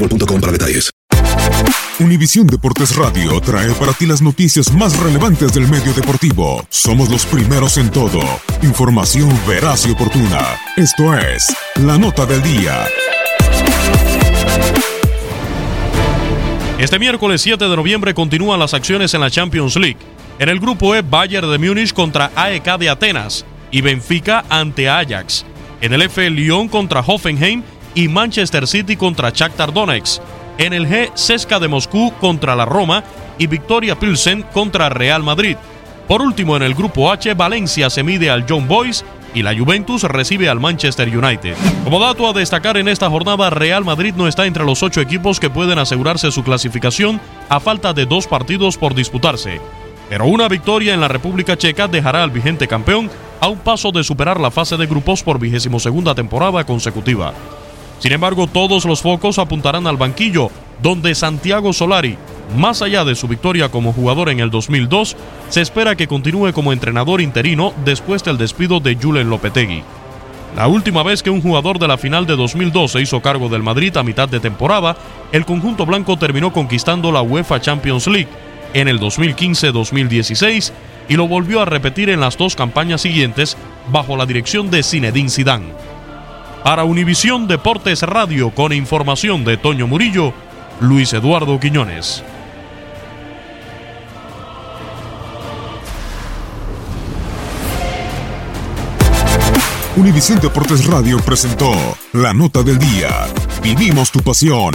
boostmobile.com para detalles. Univisión Deportes Radio trae para ti las noticias más relevantes del medio deportivo. Somos los primeros en todo. Información veraz y oportuna. Esto es La Nota del Día. Este miércoles 7 de noviembre continúan las acciones en la Champions League. En el grupo E, Bayern de Múnich contra AEK de Atenas y Benfica ante Ajax. En el F, Lyon contra Hoffenheim y Manchester City contra Shakhtar Donetsk. En el G, Cesca de Moscú contra la Roma y Victoria Pilsen contra Real Madrid. Por último, en el grupo H, Valencia se mide al John Boys y la Juventus recibe al Manchester United. Como dato a destacar en esta jornada, Real Madrid no está entre los ocho equipos que pueden asegurarse su clasificación a falta de dos partidos por disputarse. Pero una victoria en la República Checa dejará al vigente campeón a un paso de superar la fase de grupos por vigésimo segunda temporada consecutiva. Sin embargo, todos los focos apuntarán al banquillo, donde Santiago Solari, más allá de su victoria como jugador en el 2002, se espera que continúe como entrenador interino después del despido de Julen Lopetegui. La última vez que un jugador de la final de 2002 se hizo cargo del Madrid a mitad de temporada, el conjunto blanco terminó conquistando la UEFA Champions League en el 2015-2016 y lo volvió a repetir en las dos campañas siguientes bajo la dirección de Zinedine Zidane. Para Univisión Deportes Radio con información de Toño Murillo, Luis Eduardo Quiñones. Univisión Deportes Radio presentó La Nota del Día. Vivimos tu pasión.